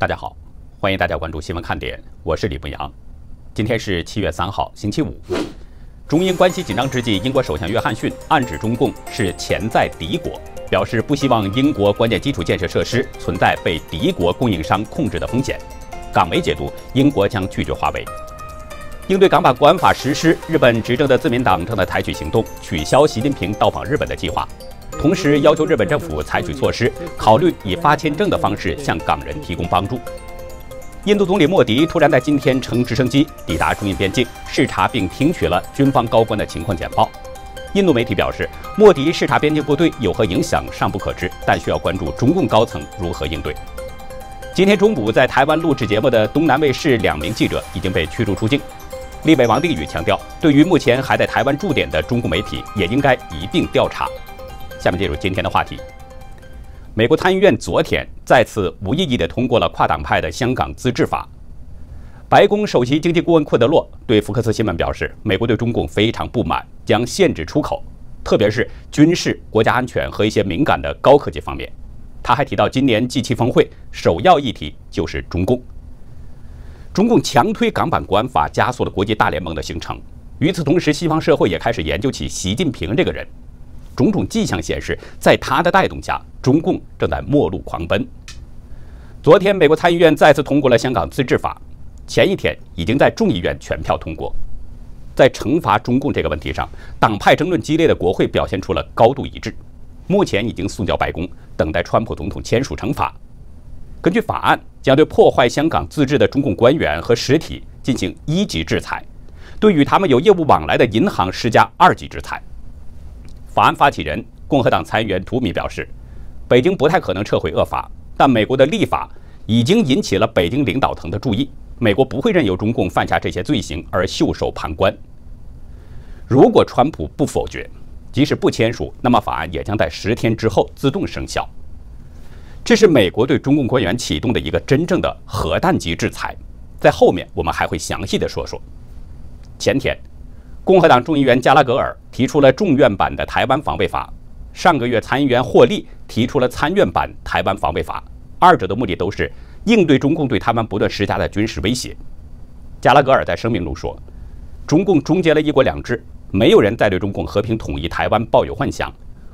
大家好，欢迎大家关注新闻看点，我是李牧阳。今天是七月三号，星期五。中英关系紧张之际，英国首相约翰逊暗指中共是潜在敌国，表示不希望英国关键基础建设设施存在被敌国供应商控制的风险。港媒解读，英国将拒绝华为。应对港版国安法实施，日本执政的自民党正在采取行动，取消习近平到访日本的计划。同时要求日本政府采取措施，考虑以发签证的方式向港人提供帮助。印度总理莫迪突然在今天乘直升机抵达中印边境，视察并听取了军方高官的情况简报。印度媒体表示，莫迪视察边境部队有何影响尚不可知，但需要关注中共高层如何应对。今天中午在台湾录制节目的东南卫视两名记者已经被驱逐出境。立委王定宇强调，对于目前还在台湾驻点的中共媒体，也应该一并调查。下面进入今天的话题。美国参议院昨天再次无异议地通过了跨党派的香港自治法。白宫首席经济顾问库德洛对福克斯新闻表示，美国对中共非常不满，将限制出口，特别是军事、国家安全和一些敏感的高科技方面。他还提到，今年 G7 峰会首要议题就是中共。中共强推港版国安法，加速了国际大联盟的形成。与此同时，西方社会也开始研究起习近平这个人。种种迹象显示，在他的带动下，中共正在末路狂奔。昨天，美国参议院再次通过了香港自治法，前一天已经在众议院全票通过。在惩罚中共这个问题上，党派争论激烈的国会表现出了高度一致，目前已经送交白宫，等待川普总统签署惩罚。根据法案，将对破坏香港自治的中共官员和实体进行一级制裁，对与他们有业务往来的银行施加二级制裁。法案发起人共和党参议员图米表示，北京不太可能撤回恶法，但美国的立法已经引起了北京领导层的注意，美国不会任由中共犯下这些罪行而袖手旁观。如果川普不否决，即使不签署，那么法案也将在十天之后自动生效。这是美国对中共官员启动的一个真正的核弹级制裁，在后面我们还会详细的说说。前天。共和党众议员加拉格尔提出了众院版的台湾防卫法，上个月参议员霍利提出了参院版台湾防卫法，二者的目的都是应对中共对台湾不断施加的军事威胁。加拉格尔在声明中说：“中共终结了一国两制，没有人再对中共和平统一台湾抱有幻想，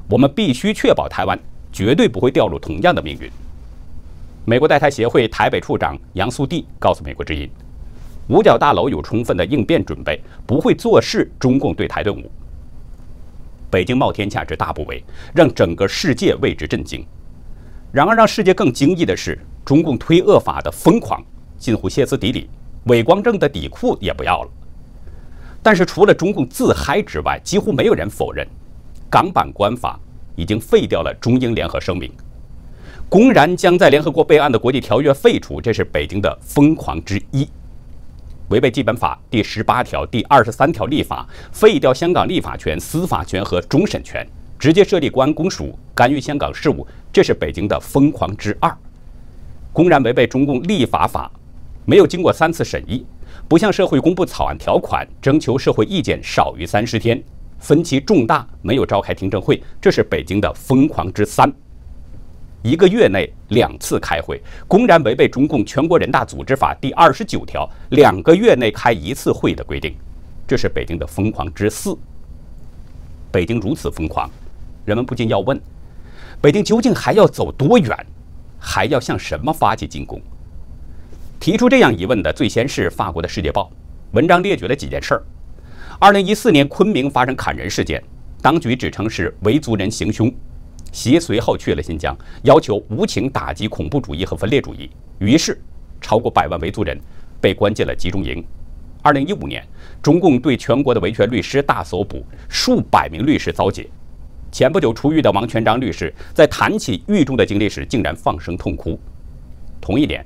我们必须确保台湾绝对不会掉入同样的命运。”美国代台协会台北处长杨素蒂告诉美国之音。五角大楼有充分的应变准备，不会坐视中共对台顿悟。北京冒天下之大不韪，让整个世界为之震惊。然而，让世界更惊异的是，中共推恶法的疯狂近乎歇斯底里，伪光正的底裤也不要了。但是，除了中共自嗨之外，几乎没有人否认，港版官法已经废掉了中英联合声明，公然将在联合国备案的国际条约废除，这是北京的疯狂之一。违背基本法第十八条、第二十三条立法，废掉香港立法权、司法权和终审权，直接设立国安公署干预香港事务，这是北京的疯狂之二。公然违背中共立法法，没有经过三次审议，不向社会公布草案条款，征求社会意见少于三十天，分歧重大，没有召开听证会，这是北京的疯狂之三。一个月内两次开会，公然违背中共全国人大组织法第二十九条两个月内开一次会的规定，这是北京的疯狂之四。北京如此疯狂，人们不禁要问：北京究竟还要走多远？还要向什么发起进攻？提出这样疑问的，最先是法国的《世界报》，文章列举了几件事儿：二零一四年昆明发生砍人事件，当局指称是维族人行凶。习随后去了新疆，要求无情打击恐怖主义和分裂主义。于是，超过百万维族人被关进了集中营。二零一五年，中共对全国的维权律师大搜捕，数百名律师遭劫。前不久出狱的王全章律师在谈起狱中的经历时，竟然放声痛哭。同一年，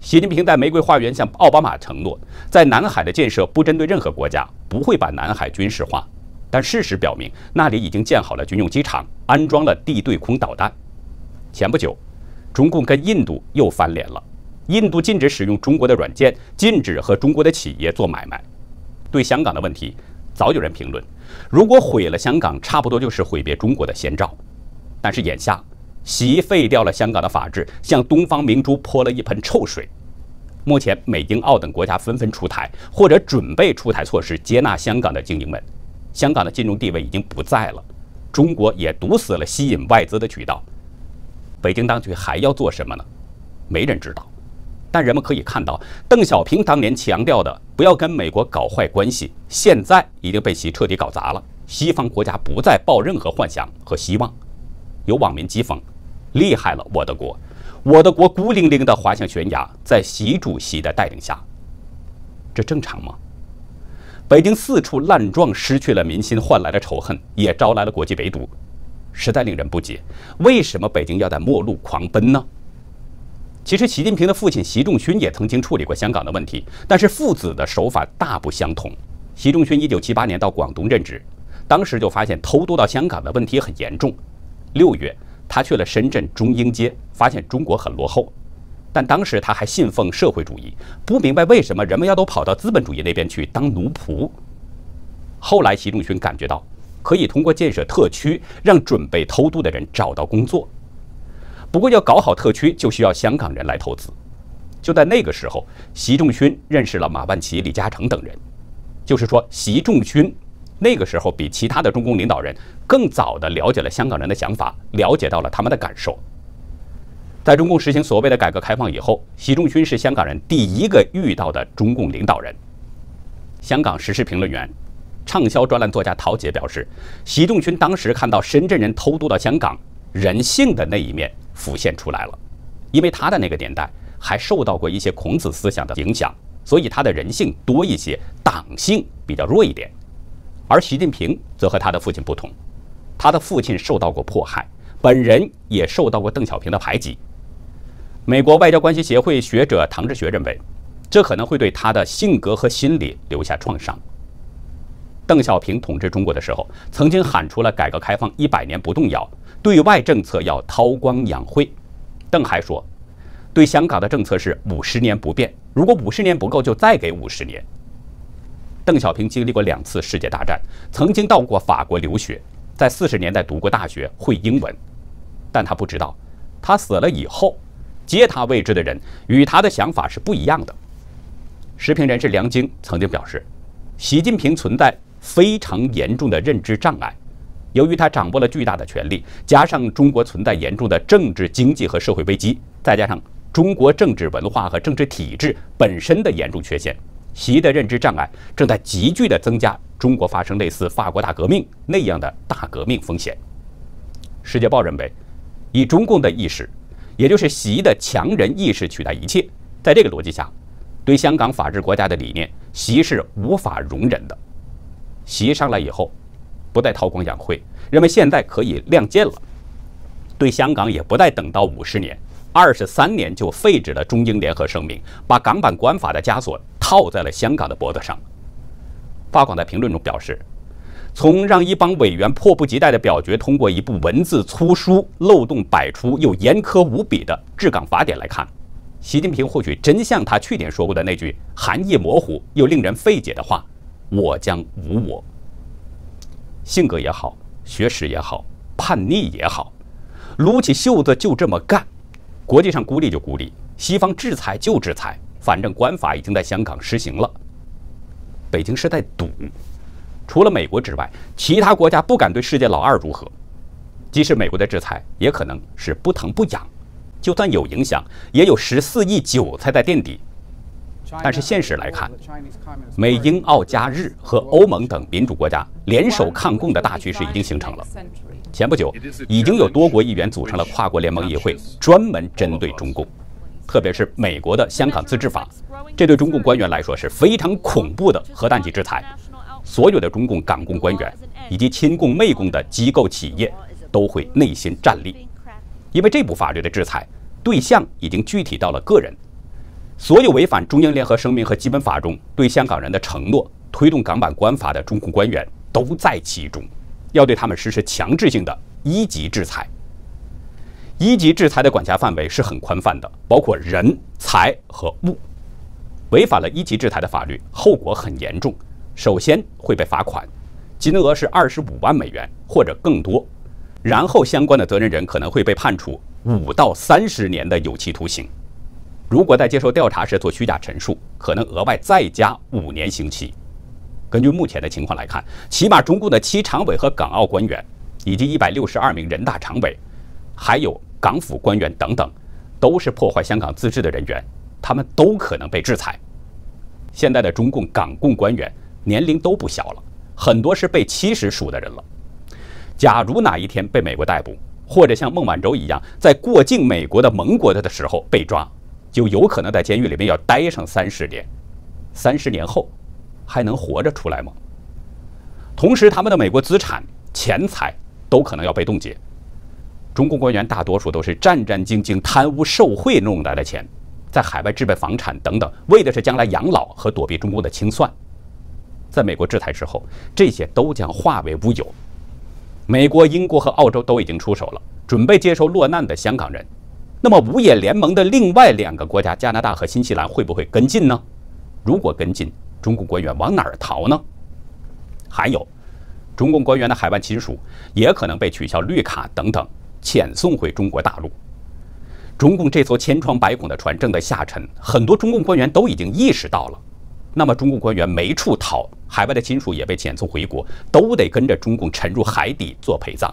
习近平在玫瑰花园向奥巴马承诺，在南海的建设不针对任何国家，不会把南海军事化。但事实表明，那里已经建好了军用机场，安装了地对空导弹。前不久，中共跟印度又翻脸了，印度禁止使用中国的软件，禁止和中国的企业做买卖。对香港的问题，早有人评论：如果毁了香港，差不多就是毁灭中国的先兆。但是眼下，习废掉了香港的法治，向东方明珠泼了一盆臭水。目前，美、英、澳等国家纷纷出台或者准备出台措施接纳香港的精英们，香港的金融地位已经不在了。中国也堵死了吸引外资的渠道。北京当局还要做什么呢？没人知道。但人们可以看到，邓小平当年强调的“不要跟美国搞坏关系”，现在已经被其彻底搞砸了。西方国家不再抱任何幻想和希望。有网民讥讽：“厉害了，我的国！”我的国孤零零地滑向悬崖，在习主席的带领下，这正常吗？北京四处烂撞，失去了民心，换来了仇恨，也招来了国际围堵，实在令人不解。为什么北京要在末路狂奔呢？其实，习近平的父亲习仲勋也曾经处理过香港的问题，但是父子的手法大不相同。习仲勋一九七八年到广东任职，当时就发现偷渡到香港的问题很严重。六月。他去了深圳中英街，发现中国很落后，但当时他还信奉社会主义，不明白为什么人们要都跑到资本主义那边去当奴仆。后来习仲勋感觉到可以通过建设特区，让准备偷渡的人找到工作。不过要搞好特区，就需要香港人来投资。就在那个时候，习仲勋认识了马万祺、李嘉诚等人，就是说习仲勋。那个时候，比其他的中共领导人更早地了解了香港人的想法，了解到了他们的感受。在中共实行所谓的改革开放以后，习仲勋是香港人第一个遇到的中共领导人。香港时事评论员、畅销专栏作家陶杰表示，习仲勋当时看到深圳人偷渡到香港，人性的那一面浮现出来了。因为他的那个年代还受到过一些孔子思想的影响，所以他的人性多一些，党性比较弱一点。而习近平则和他的父亲不同，他的父亲受到过迫害，本人也受到过邓小平的排挤。美国外交关系协会学者唐志学认为，这可能会对他的性格和心理留下创伤。邓小平统治中国的时候，曾经喊出了改革开放一百年不动摇，对外政策要韬光养晦。邓还说，对香港的政策是五十年不变，如果五十年不够，就再给五十年。邓小平经历过两次世界大战，曾经到过法国留学，在四十年代读过大学，会英文。但他不知道，他死了以后，接他位置的人与他的想法是不一样的。时评人士梁晶曾经表示，习近平存在非常严重的认知障碍，由于他掌握了巨大的权力，加上中国存在严重的政治、经济和社会危机，再加上中国政治文化和政治体制本身的严重缺陷。习的认知障碍正在急剧地增加中国发生类似法国大革命那样的大革命风险。世界报认为，以中共的意识，也就是习的强人意识取代一切，在这个逻辑下，对香港法治国家的理念，习是无法容忍的。习上来以后，不再韬光养晦，认为现在可以亮剑了，对香港也不再等到五十年。二十三年就废止了中英联合声明，把港版国安法的枷锁套在了香港的脖子上。法广在评论中表示，从让一帮委员迫不及待地表决通过一部文字粗疏、漏洞百出又严苛无比的治港法典来看，习近平或许真像他去年说过的那句含义模糊又令人费解的话：“我将无我。”性格也好，学识也好，叛逆也好，撸起袖子就这么干。国际上孤立就孤立，西方制裁就制裁，反正官法已经在香港实行了。北京是在赌，除了美国之外，其他国家不敢对世界老二如何。即使美国的制裁，也可能是不疼不痒，就算有影响，也有十四亿韭菜在垫底。但是现实来看，美英澳加日和欧盟等民主国家联手抗共的大趋势已经形成了。前不久，已经有多国议员组成了跨国联盟议会，专门针对中共，特别是美国的香港自治法，这对中共官员来说是非常恐怖的核弹级制裁。所有的中共港共官员以及亲共媚共的机构企业都会内心战栗，因为这部法律的制裁对象已经具体到了个人。所有违反中英联合声明和基本法中对香港人的承诺、推动港版国安法的中共官员都在其中。要对他们实施强制性的一级制裁。一级制裁的管辖范围是很宽泛的，包括人、财和物。违反了一级制裁的法律，后果很严重。首先会被罚款，金额是二十五万美元或者更多。然后相关的责任人可能会被判处五到三十年的有期徒刑。如果在接受调查时做虚假陈述，可能额外再加五年刑期。根据目前的情况来看，起码中共的七常委和港澳官员，以及一百六十二名人大常委，还有港府官员等等，都是破坏香港自治的人员，他们都可能被制裁。现在的中共港共官员年龄都不小了，很多是被七十数的人了。假如哪一天被美国逮捕，或者像孟晚舟一样在过境美国的盟国的时候被抓，就有可能在监狱里面要待上三十年，三十年后还能活着出来吗？同时，他们的美国资产、钱财都可能要被冻结。中共官员大多数都是战战兢兢、贪污受贿弄来的钱，在海外置备房产等等，为的是将来养老和躲避中共的清算。在美国制裁之后，这些都将化为乌有。美国、英国和澳洲都已经出手了，准备接收落难的香港人。那么，五眼联盟的另外两个国家加拿大和新西兰会不会跟进呢？如果跟进，中共官员往哪儿逃呢？还有，中共官员的海外亲属也可能被取消绿卡等等，遣送回中国大陆。中共这艘千疮百孔的船正在下沉，很多中共官员都已经意识到了。那么，中共官员没处逃，海外的亲属也被遣送回国，都得跟着中共沉入海底做陪葬。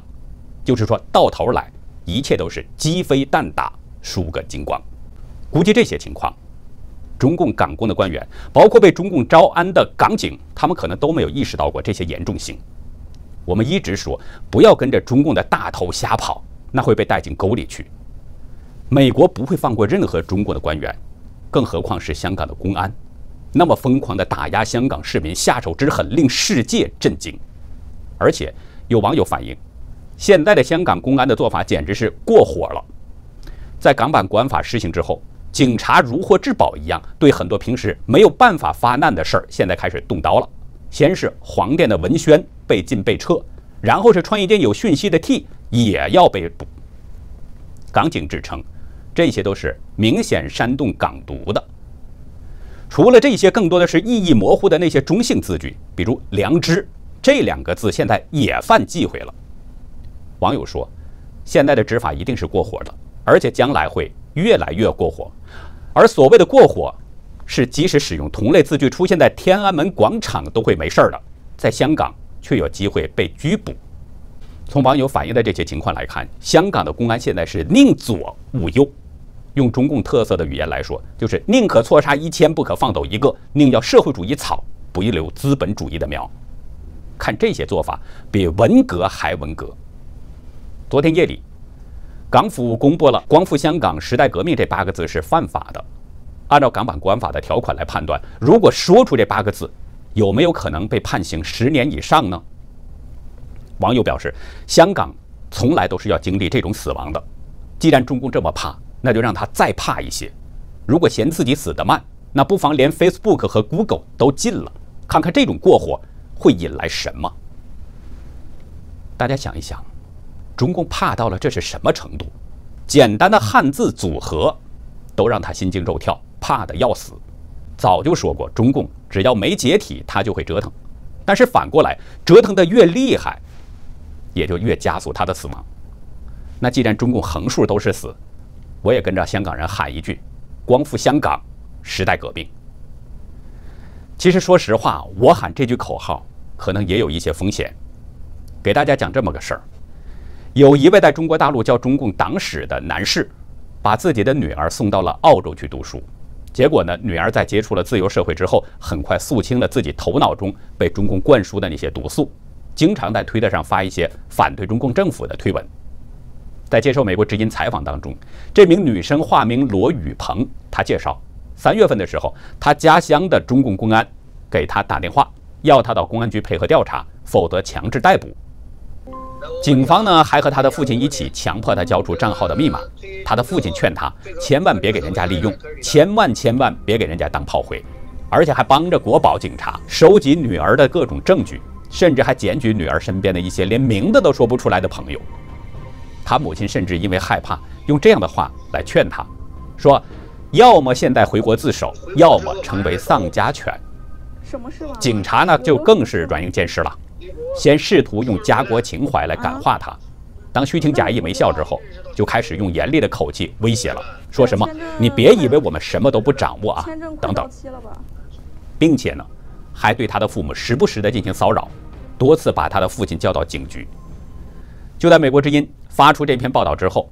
就是说到头来，一切都是鸡飞蛋打。输个精光，估计这些情况，中共港工的官员，包括被中共招安的港警，他们可能都没有意识到过这些严重性。我们一直说不要跟着中共的大头瞎跑，那会被带进沟里去。美国不会放过任何中共的官员，更何况是香港的公安，那么疯狂的打压香港市民，下手之狠令世界震惊。而且有网友反映，现在的香港公安的做法简直是过火了。在港版国安法施行之后，警察如获至宝一样，对很多平时没有办法发难的事儿，现在开始动刀了。先是黄店的文宣被禁被撤，然后是穿一件有讯息的 T 也要被捕。港警指称，这些都是明显煽动港独的。除了这些，更多的是意义模糊的那些中性字句，比如“良知”这两个字，现在也犯忌讳了。网友说，现在的执法一定是过火的。而且将来会越来越过火，而所谓的过火，是即使使用同类字句出现在天安门广场都会没事儿的，在香港却有机会被拘捕。从网友反映的这些情况来看，香港的公安现在是宁左勿右，用中共特色的语言来说，就是宁可错杀一千，不可放走一个，宁要社会主义草，不一留资本主义的苗。看这些做法，比文革还文革。昨天夜里。港府公布了“光复香港、时代革命”这八个字是犯法的。按照港版国安法的条款来判断，如果说出这八个字，有没有可能被判刑十年以上呢？网友表示，香港从来都是要经历这种死亡的。既然中共这么怕，那就让他再怕一些。如果嫌自己死得慢，那不妨连 Facebook 和 Google 都禁了，看看这种过火会引来什么。大家想一想。中共怕到了这是什么程度？简单的汉字组合都让他心惊肉跳，怕的要死。早就说过，中共只要没解体，他就会折腾。但是反过来，折腾的越厉害，也就越加速他的死亡。那既然中共横竖都是死，我也跟着香港人喊一句：“光复香港，时代革命。”其实说实话，我喊这句口号可能也有一些风险。给大家讲这么个事儿。有一位在中国大陆教中共党史的男士，把自己的女儿送到了澳洲去读书。结果呢，女儿在接触了自由社会之后，很快肃清了自己头脑中被中共灌输的那些毒素，经常在推特上发一些反对中共政府的推文。在接受美国之音采访当中，这名女生化名罗雨鹏，她介绍，三月份的时候，她家乡的中共公安给她打电话，要她到公安局配合调查，否则强制逮捕。警方呢还和他的父亲一起强迫他交出账号的密码。他的父亲劝他千万别给人家利用，千万千万别给人家当炮灰，而且还帮着国保警察收集女儿的各种证据，甚至还检举女儿身边的一些连名字都说不出来的朋友。他母亲甚至因为害怕，用这样的话来劝他，说：要么现在回国自首，要么成为丧家犬。什么事警察呢就更是软硬兼施了。先试图用家国情怀来感化他，当虚情假意没效之后，就开始用严厉的口气威胁了，说什么“你别以为我们什么都不掌握啊”等等，并且呢，还对他的父母时不时的进行骚扰，多次把他的父亲叫到警局。就在美国之音发出这篇报道之后，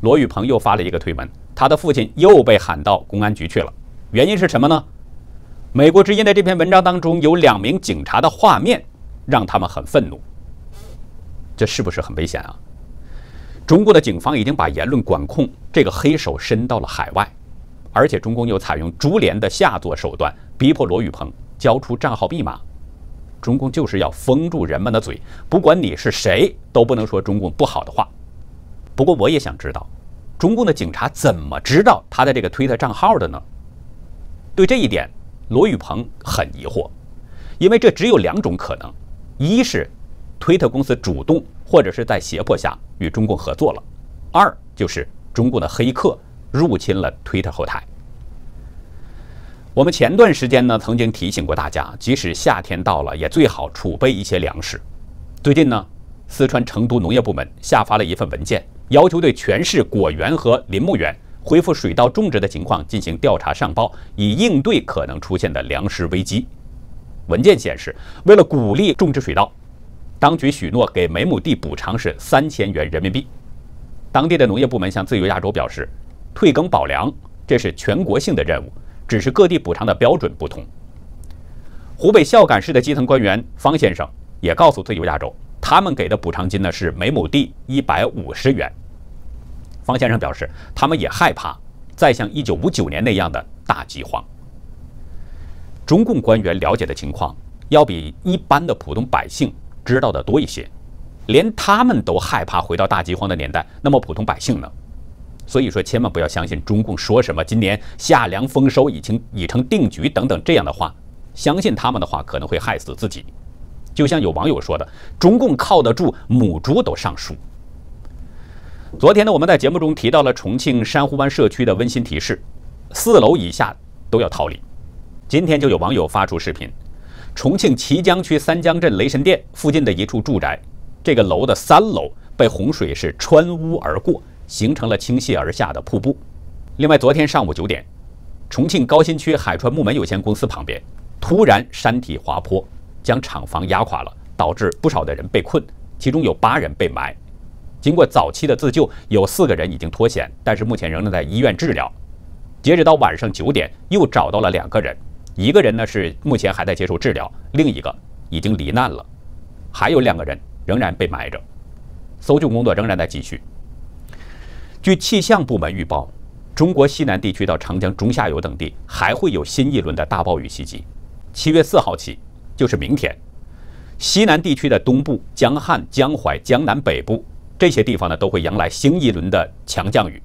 罗宇鹏又发了一个推文，他的父亲又被喊到公安局去了。原因是什么呢？美国之音的这篇文章当中有两名警察的画面，让他们很愤怒。这是不是很危险啊？中国的警方已经把言论管控这个黑手伸到了海外，而且中共又采用株连的下作手段，逼迫罗宇鹏交出账号密码。中共就是要封住人们的嘴，不管你是谁，都不能说中共不好的话。不过我也想知道，中共的警察怎么知道他的这个推特账号的呢？对这一点，罗宇鹏很疑惑，因为这只有两种可能：一是推特公司主动或者是在胁迫下与中共合作了；二就是中共的黑客入侵了推特后台。我们前段时间呢，曾经提醒过大家，即使夏天到了，也最好储备一些粮食。最近呢，四川成都农业部门下发了一份文件，要求对全市果园和林木园。恢复水稻种植的情况进行调查上报，以应对可能出现的粮食危机。文件显示，为了鼓励种植水稻，当局许诺给每亩地补偿是三千元人民币。当地的农业部门向自由亚洲表示，退耕保粮这是全国性的任务，只是各地补偿的标准不同。湖北孝感市的基层官员方先生也告诉自由亚洲，他们给的补偿金呢是每亩地一百五十元。方先生表示，他们也害怕再像1959年那样的大饥荒。中共官员了解的情况要比一般的普通百姓知道的多一些，连他们都害怕回到大饥荒的年代，那么普通百姓呢？所以说，千万不要相信中共说什么今年夏粮丰收已经已成定局等等这样的话，相信他们的话可能会害死自己。就像有网友说的，中共靠得住，母猪都上树。昨天呢，我们在节目中提到了重庆珊瑚湾社区的温馨提示：四楼以下都要逃离。今天就有网友发出视频，重庆綦江区三江镇雷神殿附近的一处住宅，这个楼的三楼被洪水是穿屋而过，形成了倾泻而下的瀑布。另外，昨天上午九点，重庆高新区海川木门有限公司旁边突然山体滑坡，将厂房压垮了，导致不少的人被困，其中有八人被埋。经过早期的自救，有四个人已经脱险，但是目前仍然在医院治疗。截止到晚上九点，又找到了两个人，一个人呢是目前还在接受治疗，另一个已经罹难了，还有两个人仍然被埋着，搜救工作仍然在继续。据气象部门预报，中国西南地区到长江中下游等地还会有新一轮的大暴雨袭击。七月四号起，就是明天，西南地区的东部、江汉、江淮、江南北部。这些地方呢都会迎来新一轮的强降雨，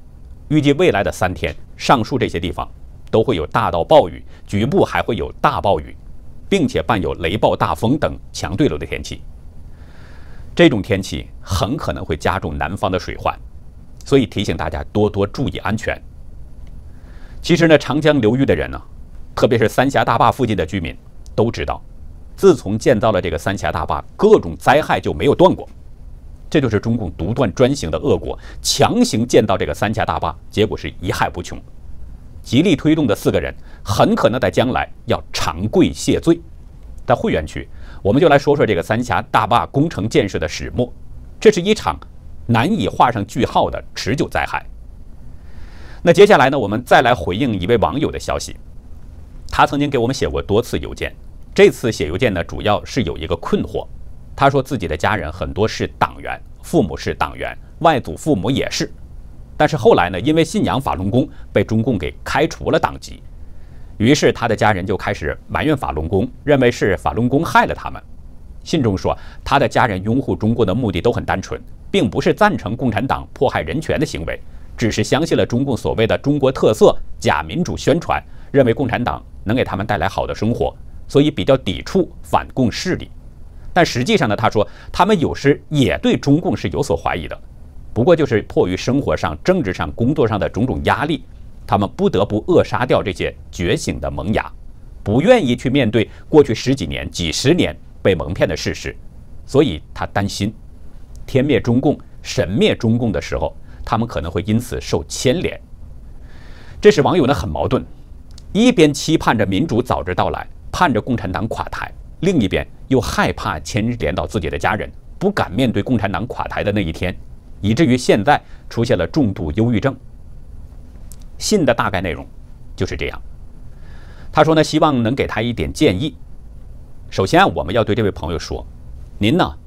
预计未来的三天，上述这些地方都会有大到暴雨，局部还会有大暴雨，并且伴有雷暴、大风等强对流的天气。这种天气很可能会加重南方的水患，所以提醒大家多多注意安全。其实呢，长江流域的人呢，特别是三峡大坝附近的居民都知道，自从建造了这个三峡大坝，各种灾害就没有断过。这就是中共独断专行的恶果，强行建造这个三峡大坝，结果是一害无穷。极力推动的四个人，很可能在将来要长跪谢罪。在会员区，我们就来说说这个三峡大坝工程建设的始末。这是一场难以画上句号的持久灾害。那接下来呢，我们再来回应一位网友的消息。他曾经给我们写过多次邮件，这次写邮件呢，主要是有一个困惑。他说自己的家人很多是党员，父母是党员，外祖父母也是。但是后来呢，因为信仰法轮功，被中共给开除了党籍。于是他的家人就开始埋怨法轮功，认为是法轮功害了他们。信中说，他的家人拥护中国的目的都很单纯，并不是赞成共产党迫害人权的行为，只是相信了中共所谓的中国特色假民主宣传，认为共产党能给他们带来好的生活，所以比较抵触反共势力。但实际上呢，他说他们有时也对中共是有所怀疑的，不过就是迫于生活上、政治上、工作上的种种压力，他们不得不扼杀掉这些觉醒的萌芽，不愿意去面对过去十几年、几十年被蒙骗的事实，所以他担心，天灭中共神灭中共的时候，他们可能会因此受牵连。这使网友呢很矛盾，一边期盼着民主早日到来，盼着共产党垮台，另一边又害怕牵连到自己的家人，不敢面对共产党垮台的那一天，以至于现在出现了重度忧郁症。信的大概内容就是这样。他说呢，希望能给他一点建议。首先，我们要对这位朋友说，您呢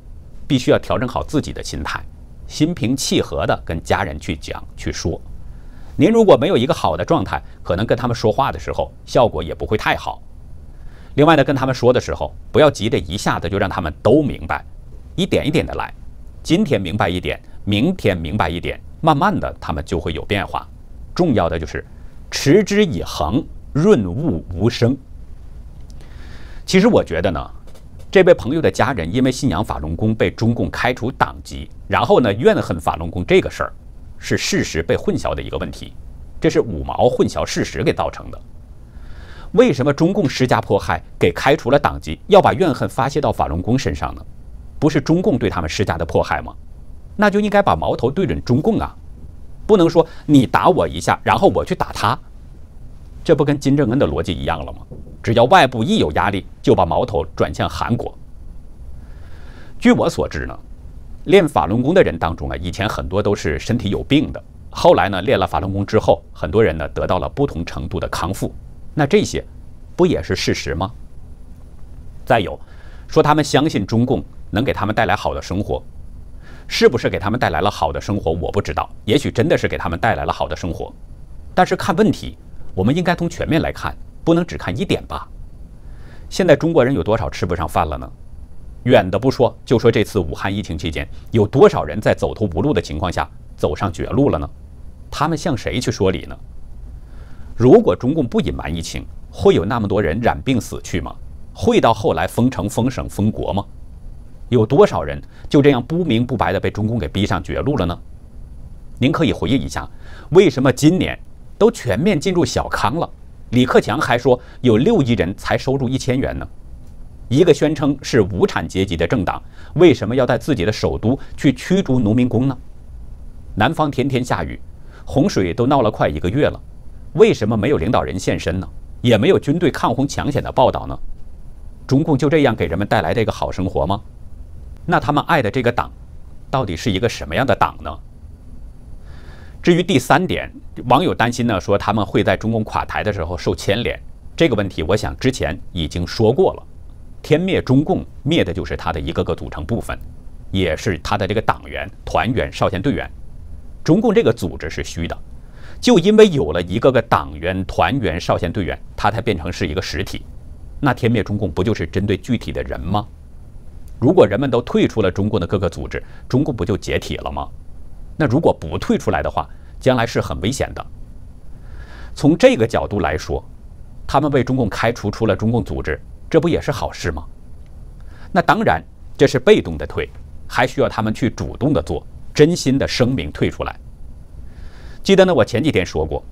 必须要调整好自己的心态，心平气和的跟家人去讲去说。您如果没有一个好的状态，可能跟他们说话的时候效果也不会太好。另外呢，跟他们说的时候，不要急着一下子就让他们都明白，一点一点的来。今天明白一点，明天明白一点，慢慢的他们就会有变化。重要的就是持之以恒，润物无声。其实我觉得呢，这位朋友的家人因为信仰法轮功被中共开除党籍，然后呢怨恨法轮功这个事儿。是事实被混淆的一个问题，这是五毛混淆事实给造成的。为什么中共施加迫害，给开除了党籍，要把怨恨发泄到法轮功身上呢？不是中共对他们施加的迫害吗？那就应该把矛头对准中共啊，不能说你打我一下，然后我去打他，这不跟金正恩的逻辑一样了吗？只要外部一有压力，就把矛头转向韩国。据我所知呢。练法轮功的人当中啊，以前很多都是身体有病的，后来呢，练了法轮功之后，很多人呢得到了不同程度的康复。那这些不也是事实吗？再有，说他们相信中共能给他们带来好的生活，是不是给他们带来了好的生活？我不知道，也许真的是给他们带来了好的生活。但是看问题，我们应该从全面来看，不能只看一点吧。现在中国人有多少吃不上饭了呢？远的不说，就说这次武汉疫情期间，有多少人在走投无路的情况下走上绝路了呢？他们向谁去说理呢？如果中共不隐瞒疫情，会有那么多人染病死去吗？会到后来封城、封省、封国吗？有多少人就这样不明不白的被中共给逼上绝路了呢？您可以回忆一下，为什么今年都全面进入小康了？李克强还说有六亿人才收入一千元呢？一个宣称是无产阶级的政党，为什么要在自己的首都去驱逐农民工呢？南方天天下雨，洪水都闹了快一个月了，为什么没有领导人现身呢？也没有军队抗洪抢险的报道呢？中共就这样给人们带来这个好生活吗？那他们爱的这个党，到底是一个什么样的党呢？至于第三点，网友担心呢，说他们会在中共垮台的时候受牵连，这个问题，我想之前已经说过了。天灭中共，灭的就是他的一个个组成部分，也是他的这个党员、团员、少先队员。中共这个组织是虚的，就因为有了一个个党员、团员、少先队员，他才变成是一个实体。那天灭中共不就是针对具体的人吗？如果人们都退出了中共的各个组织，中共不就解体了吗？那如果不退出来的话，将来是很危险的。从这个角度来说，他们被中共开除出了中共组织。这不也是好事吗？那当然，这是被动的退，还需要他们去主动的做，真心的声明退出来。记得呢，我前几天说过，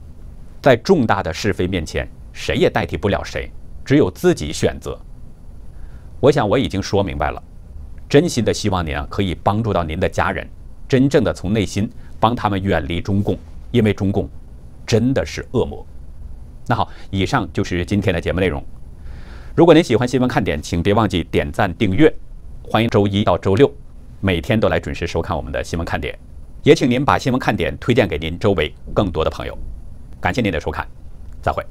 在重大的是非面前，谁也代替不了谁，只有自己选择。我想我已经说明白了，真心的希望您啊可以帮助到您的家人，真正的从内心帮他们远离中共，因为中共真的是恶魔。那好，以上就是今天的节目内容。如果您喜欢新闻看点，请别忘记点赞订阅。欢迎周一到周六每天都来准时收看我们的新闻看点，也请您把新闻看点推荐给您周围更多的朋友。感谢您的收看，再会。